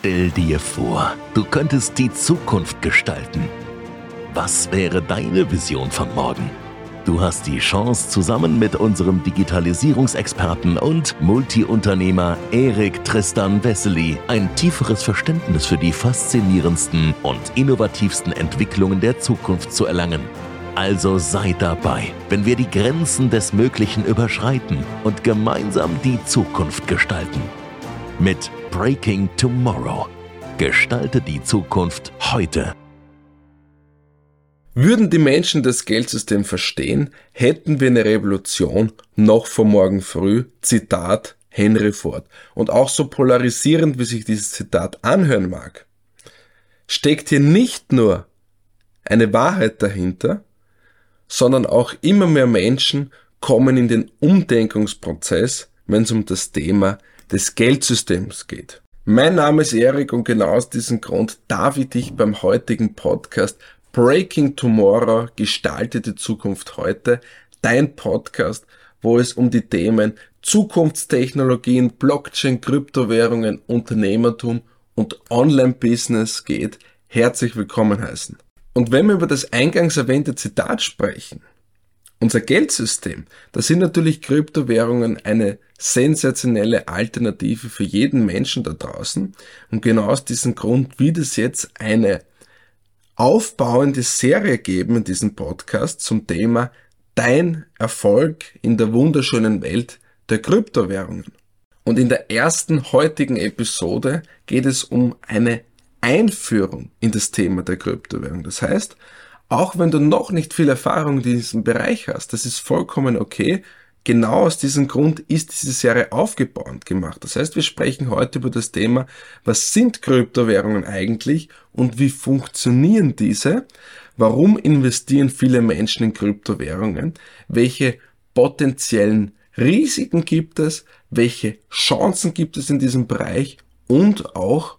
Stell dir vor, du könntest die Zukunft gestalten. Was wäre deine Vision von morgen? Du hast die Chance, zusammen mit unserem Digitalisierungsexperten und Multiunternehmer Erik Tristan Wessely ein tieferes Verständnis für die faszinierendsten und innovativsten Entwicklungen der Zukunft zu erlangen. Also sei dabei, wenn wir die Grenzen des Möglichen überschreiten und gemeinsam die Zukunft gestalten. Mit Breaking Tomorrow. Gestalte die Zukunft heute. Würden die Menschen das Geldsystem verstehen, hätten wir eine Revolution noch vor morgen früh. Zitat Henry Ford. Und auch so polarisierend, wie sich dieses Zitat anhören mag, steckt hier nicht nur eine Wahrheit dahinter, sondern auch immer mehr Menschen kommen in den Umdenkungsprozess, wenn es um das Thema des Geldsystems geht. Mein Name ist Erik und genau aus diesem Grund darf ich dich beim heutigen Podcast Breaking Tomorrow, gestaltete Zukunft heute, dein Podcast, wo es um die Themen Zukunftstechnologien, Blockchain, Kryptowährungen, Unternehmertum und Online-Business geht, herzlich willkommen heißen. Und wenn wir über das eingangs erwähnte Zitat sprechen, unser Geldsystem, da sind natürlich Kryptowährungen eine sensationelle Alternative für jeden Menschen da draußen. Und genau aus diesem Grund wird es jetzt eine aufbauende Serie geben in diesem Podcast zum Thema Dein Erfolg in der wunderschönen Welt der Kryptowährungen. Und in der ersten heutigen Episode geht es um eine Einführung in das Thema der Kryptowährung. Das heißt, auch wenn du noch nicht viel Erfahrung in diesem Bereich hast, das ist vollkommen okay. Genau aus diesem Grund ist diese Serie aufgebaut gemacht. Das heißt, wir sprechen heute über das Thema, was sind Kryptowährungen eigentlich und wie funktionieren diese? Warum investieren viele Menschen in Kryptowährungen? Welche potenziellen Risiken gibt es? Welche Chancen gibt es in diesem Bereich? Und auch,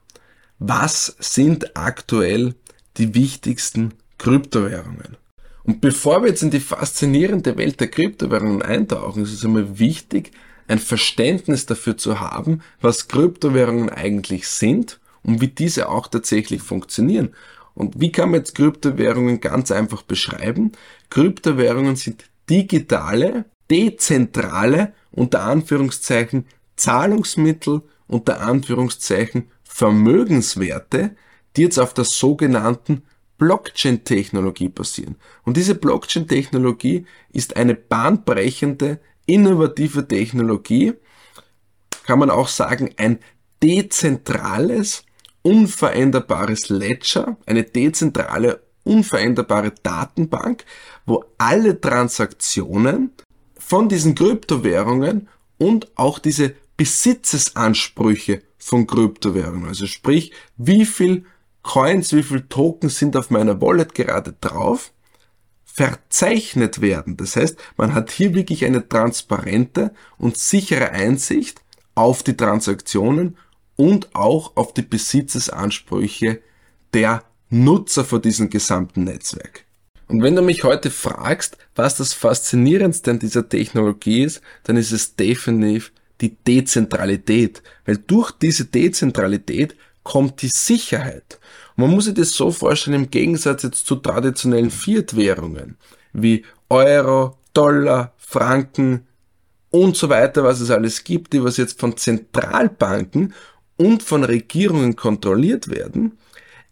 was sind aktuell die wichtigsten Kryptowährungen? Und bevor wir jetzt in die faszinierende Welt der Kryptowährungen eintauchen, ist es immer wichtig, ein Verständnis dafür zu haben, was Kryptowährungen eigentlich sind und wie diese auch tatsächlich funktionieren. Und wie kann man jetzt Kryptowährungen ganz einfach beschreiben? Kryptowährungen sind digitale, dezentrale, unter Anführungszeichen, Zahlungsmittel, unter Anführungszeichen, Vermögenswerte, die jetzt auf der sogenannten Blockchain-Technologie basieren. Und diese Blockchain-Technologie ist eine bahnbrechende, innovative Technologie, kann man auch sagen, ein dezentrales, unveränderbares Ledger, eine dezentrale, unveränderbare Datenbank, wo alle Transaktionen von diesen Kryptowährungen und auch diese Besitzesansprüche von Kryptowährungen, also sprich, wie viel Coins, wie viel Tokens sind auf meiner Wallet gerade drauf, verzeichnet werden. Das heißt, man hat hier wirklich eine transparente und sichere Einsicht auf die Transaktionen und auch auf die Besitzesansprüche der Nutzer von diesem gesamten Netzwerk. Und wenn du mich heute fragst, was das Faszinierendste an dieser Technologie ist, dann ist es definitiv die Dezentralität, weil durch diese Dezentralität kommt die Sicherheit. Und man muss sich das so vorstellen, im Gegensatz jetzt zu traditionellen Fiat-Währungen wie Euro, Dollar, Franken und so weiter, was es alles gibt, die was jetzt von Zentralbanken und von Regierungen kontrolliert werden,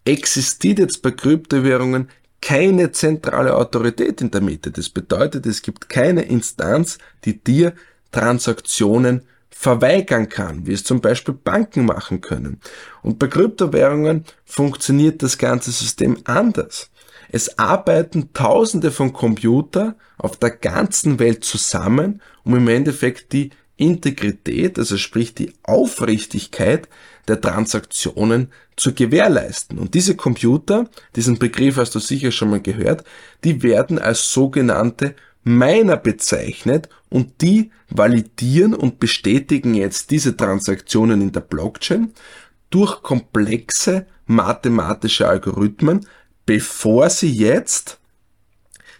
existiert jetzt bei Kryptowährungen keine zentrale Autorität in der Mitte. Das bedeutet, es gibt keine Instanz, die dir Transaktionen verweigern kann, wie es zum Beispiel Banken machen können. Und bei Kryptowährungen funktioniert das ganze System anders. Es arbeiten Tausende von Computer auf der ganzen Welt zusammen, um im Endeffekt die Integrität, also sprich die Aufrichtigkeit der Transaktionen zu gewährleisten. Und diese Computer, diesen Begriff hast du sicher schon mal gehört, die werden als sogenannte Miner bezeichnet und die validieren und bestätigen jetzt diese Transaktionen in der Blockchain durch komplexe mathematische Algorithmen, bevor sie jetzt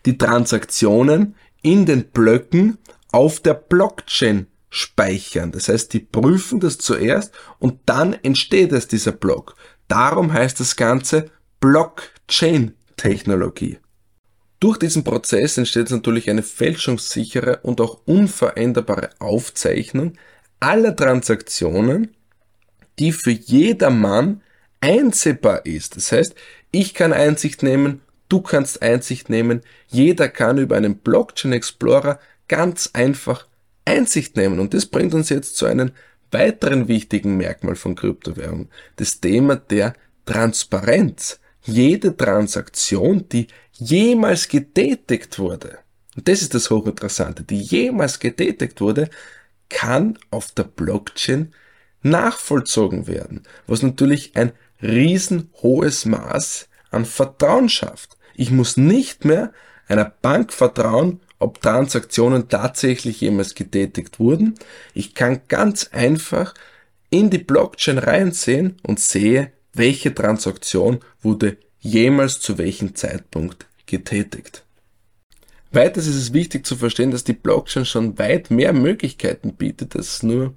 die Transaktionen in den Blöcken auf der Blockchain speichern. Das heißt, die prüfen das zuerst und dann entsteht es dieser Block. Darum heißt das Ganze Blockchain-Technologie. Durch diesen Prozess entsteht natürlich eine fälschungssichere und auch unveränderbare Aufzeichnung aller Transaktionen, die für jedermann einsehbar ist. Das heißt, ich kann Einsicht nehmen, du kannst Einsicht nehmen, jeder kann über einen Blockchain Explorer ganz einfach Einsicht nehmen. Und das bringt uns jetzt zu einem weiteren wichtigen Merkmal von Kryptowährungen, das Thema der Transparenz. Jede Transaktion, die jemals getätigt wurde, und das ist das Hochinteressante, die jemals getätigt wurde, kann auf der Blockchain nachvollzogen werden, was natürlich ein riesenhohes Maß an Vertrauen schafft. Ich muss nicht mehr einer Bank vertrauen, ob Transaktionen tatsächlich jemals getätigt wurden. Ich kann ganz einfach in die Blockchain reinsehen und sehe, welche Transaktion wurde jemals zu welchem Zeitpunkt getätigt. Weiters ist es wichtig zu verstehen, dass die Blockchain schon weit mehr Möglichkeiten bietet, als nur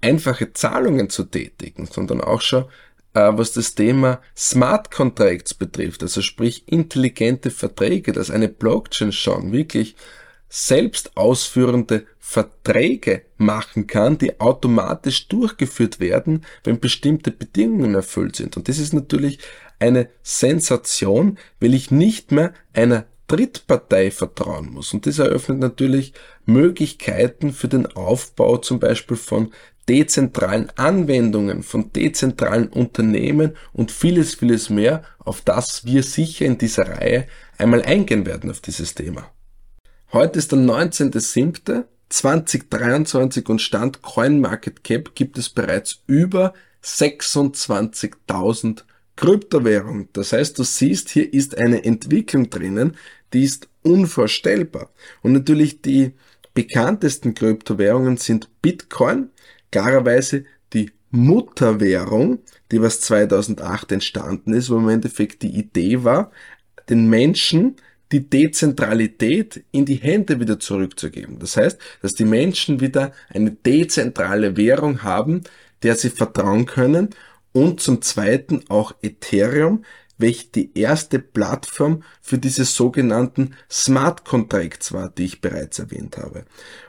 einfache Zahlungen zu tätigen, sondern auch schon äh, was das Thema Smart Contracts betrifft, also sprich intelligente Verträge, dass eine Blockchain schon wirklich selbst ausführende Verträge machen kann, die automatisch durchgeführt werden, wenn bestimmte Bedingungen erfüllt sind. Und das ist natürlich eine Sensation, weil ich nicht mehr einer Drittpartei vertrauen muss. Und das eröffnet natürlich Möglichkeiten für den Aufbau zum Beispiel von dezentralen Anwendungen, von dezentralen Unternehmen und vieles, vieles mehr, auf das wir sicher in dieser Reihe einmal eingehen werden auf dieses Thema. Heute ist der 19.07.2023 und Stand CoinMarketCap gibt es bereits über 26.000 Kryptowährungen. Das heißt, du siehst, hier ist eine Entwicklung drinnen, die ist unvorstellbar. Und natürlich die bekanntesten Kryptowährungen sind Bitcoin, klarerweise die Mutterwährung, die was 2008 entstanden ist, wo im Endeffekt die Idee war, den Menschen die Dezentralität in die Hände wieder zurückzugeben. Das heißt, dass die Menschen wieder eine dezentrale Währung haben, der sie vertrauen können und zum Zweiten auch Ethereum, welche die erste Plattform für diese sogenannten Smart Contracts war, die ich bereits erwähnt habe.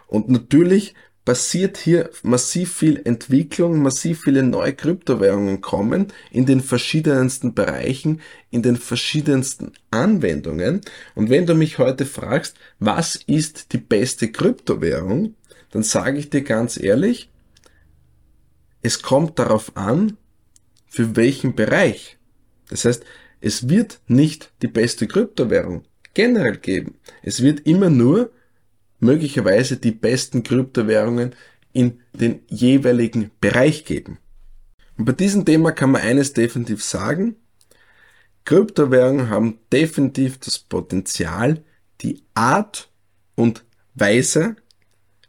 Und natürlich passiert hier massiv viel Entwicklung, massiv viele neue Kryptowährungen kommen in den verschiedensten Bereichen, in den verschiedensten Anwendungen. Und wenn du mich heute fragst, was ist die beste Kryptowährung, dann sage ich dir ganz ehrlich, es kommt darauf an, für welchen Bereich. Das heißt, es wird nicht die beste Kryptowährung generell geben. Es wird immer nur möglicherweise die besten Kryptowährungen in den jeweiligen Bereich geben. Und bei diesem Thema kann man eines definitiv sagen. Kryptowährungen haben definitiv das Potenzial, die Art und Weise,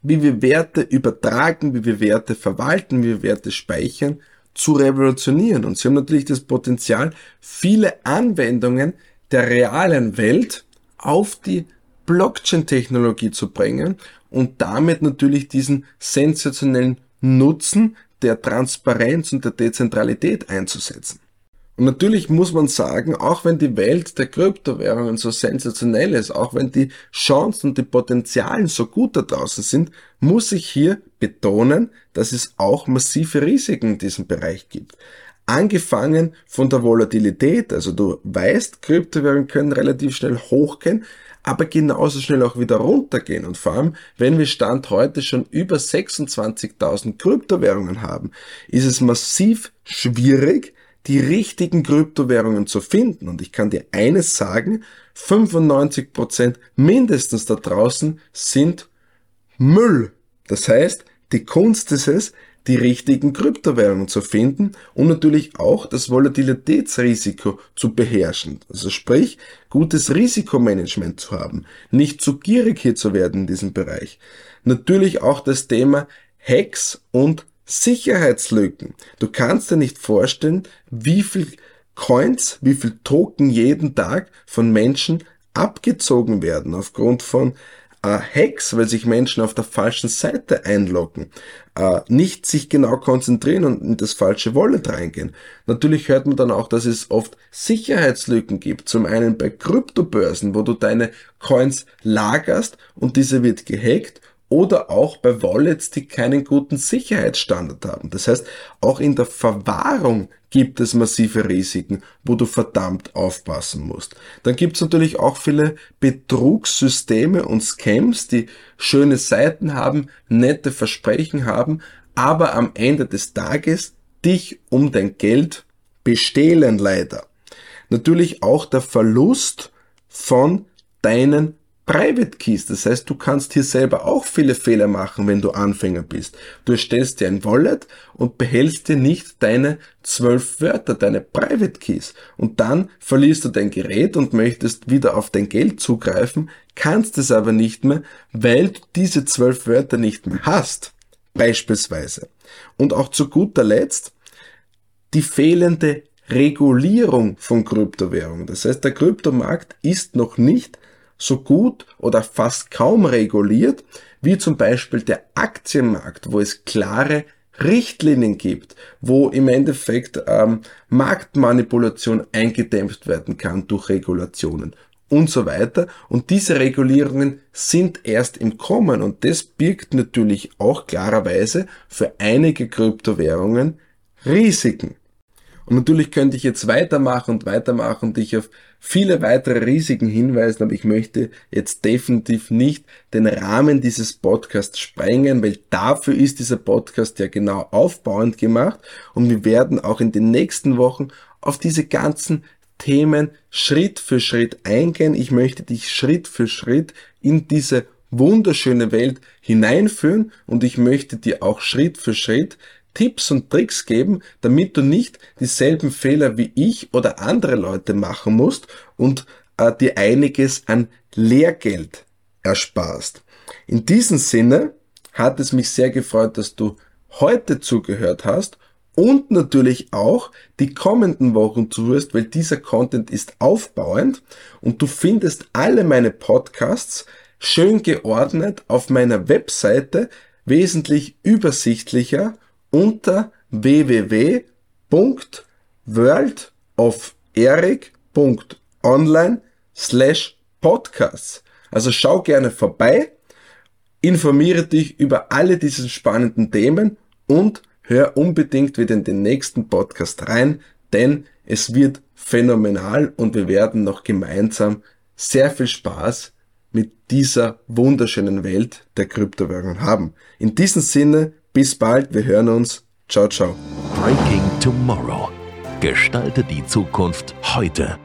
wie wir Werte übertragen, wie wir Werte verwalten, wie wir Werte speichern, zu revolutionieren. Und sie haben natürlich das Potenzial, viele Anwendungen der realen Welt auf die Blockchain-Technologie zu bringen und damit natürlich diesen sensationellen Nutzen der Transparenz und der Dezentralität einzusetzen. Und natürlich muss man sagen, auch wenn die Welt der Kryptowährungen so sensationell ist, auch wenn die Chancen und die Potenzialen so gut da draußen sind, muss ich hier betonen, dass es auch massive Risiken in diesem Bereich gibt. Angefangen von der Volatilität, also du weißt, Kryptowährungen können relativ schnell hochgehen, aber genauso schnell auch wieder runtergehen. Und vor allem, wenn wir Stand heute schon über 26.000 Kryptowährungen haben, ist es massiv schwierig, die richtigen Kryptowährungen zu finden. Und ich kann dir eines sagen, 95% mindestens da draußen sind Müll. Das heißt, die Kunst ist es, die richtigen Kryptowährungen zu finden und natürlich auch das Volatilitätsrisiko zu beherrschen. Also sprich, gutes Risikomanagement zu haben, nicht zu gierig hier zu werden in diesem Bereich. Natürlich auch das Thema Hacks und Sicherheitslücken. Du kannst dir nicht vorstellen, wie viel Coins, wie viel Token jeden Tag von Menschen abgezogen werden aufgrund von äh, Hacks, weil sich Menschen auf der falschen Seite einloggen, äh, nicht sich genau konzentrieren und in das falsche Wallet reingehen. Natürlich hört man dann auch, dass es oft Sicherheitslücken gibt. Zum einen bei Kryptobörsen, wo du deine Coins lagerst und diese wird gehackt oder auch bei Wallets, die keinen guten Sicherheitsstandard haben. Das heißt, auch in der Verwahrung gibt es massive Risiken, wo du verdammt aufpassen musst. Dann gibt es natürlich auch viele Betrugssysteme und Scams, die schöne Seiten haben, nette Versprechen haben, aber am Ende des Tages dich um dein Geld bestehlen leider. Natürlich auch der Verlust von deinen Private Keys. Das heißt, du kannst hier selber auch viele Fehler machen, wenn du Anfänger bist. Du erstellst dir ein Wallet und behältst dir nicht deine zwölf Wörter, deine Private Keys. Und dann verlierst du dein Gerät und möchtest wieder auf dein Geld zugreifen, kannst es aber nicht mehr, weil du diese zwölf Wörter nicht mehr hast. Beispielsweise. Und auch zu guter Letzt, die fehlende Regulierung von Kryptowährungen. Das heißt, der Kryptomarkt ist noch nicht so gut oder fast kaum reguliert, wie zum Beispiel der Aktienmarkt, wo es klare Richtlinien gibt, wo im Endeffekt ähm, Marktmanipulation eingedämpft werden kann durch Regulationen und so weiter. Und diese Regulierungen sind erst im Kommen und das birgt natürlich auch klarerweise für einige Kryptowährungen Risiken. Und natürlich könnte ich jetzt weitermachen und weitermachen und dich auf viele weitere Risiken hinweisen, aber ich möchte jetzt definitiv nicht den Rahmen dieses Podcasts sprengen, weil dafür ist dieser Podcast ja genau aufbauend gemacht und wir werden auch in den nächsten Wochen auf diese ganzen Themen Schritt für Schritt eingehen. Ich möchte dich Schritt für Schritt in diese wunderschöne Welt hineinführen und ich möchte dir auch Schritt für Schritt Tipps und Tricks geben, damit du nicht dieselben Fehler wie ich oder andere Leute machen musst und äh, dir einiges an Lehrgeld ersparst. In diesem Sinne hat es mich sehr gefreut, dass du heute zugehört hast und natürlich auch die kommenden Wochen zuhörst, weil dieser Content ist aufbauend und du findest alle meine Podcasts schön geordnet auf meiner Webseite wesentlich übersichtlicher unter www.worldoferic.online slash podcasts. Also schau gerne vorbei, informiere dich über alle diese spannenden Themen und hör unbedingt wieder in den nächsten Podcast rein, denn es wird phänomenal und wir werden noch gemeinsam sehr viel Spaß mit dieser wunderschönen Welt der Kryptowährungen haben. In diesem Sinne, bis bald, wir hören uns. Ciao, ciao. Breaking Tomorrow. Gestalte die Zukunft heute.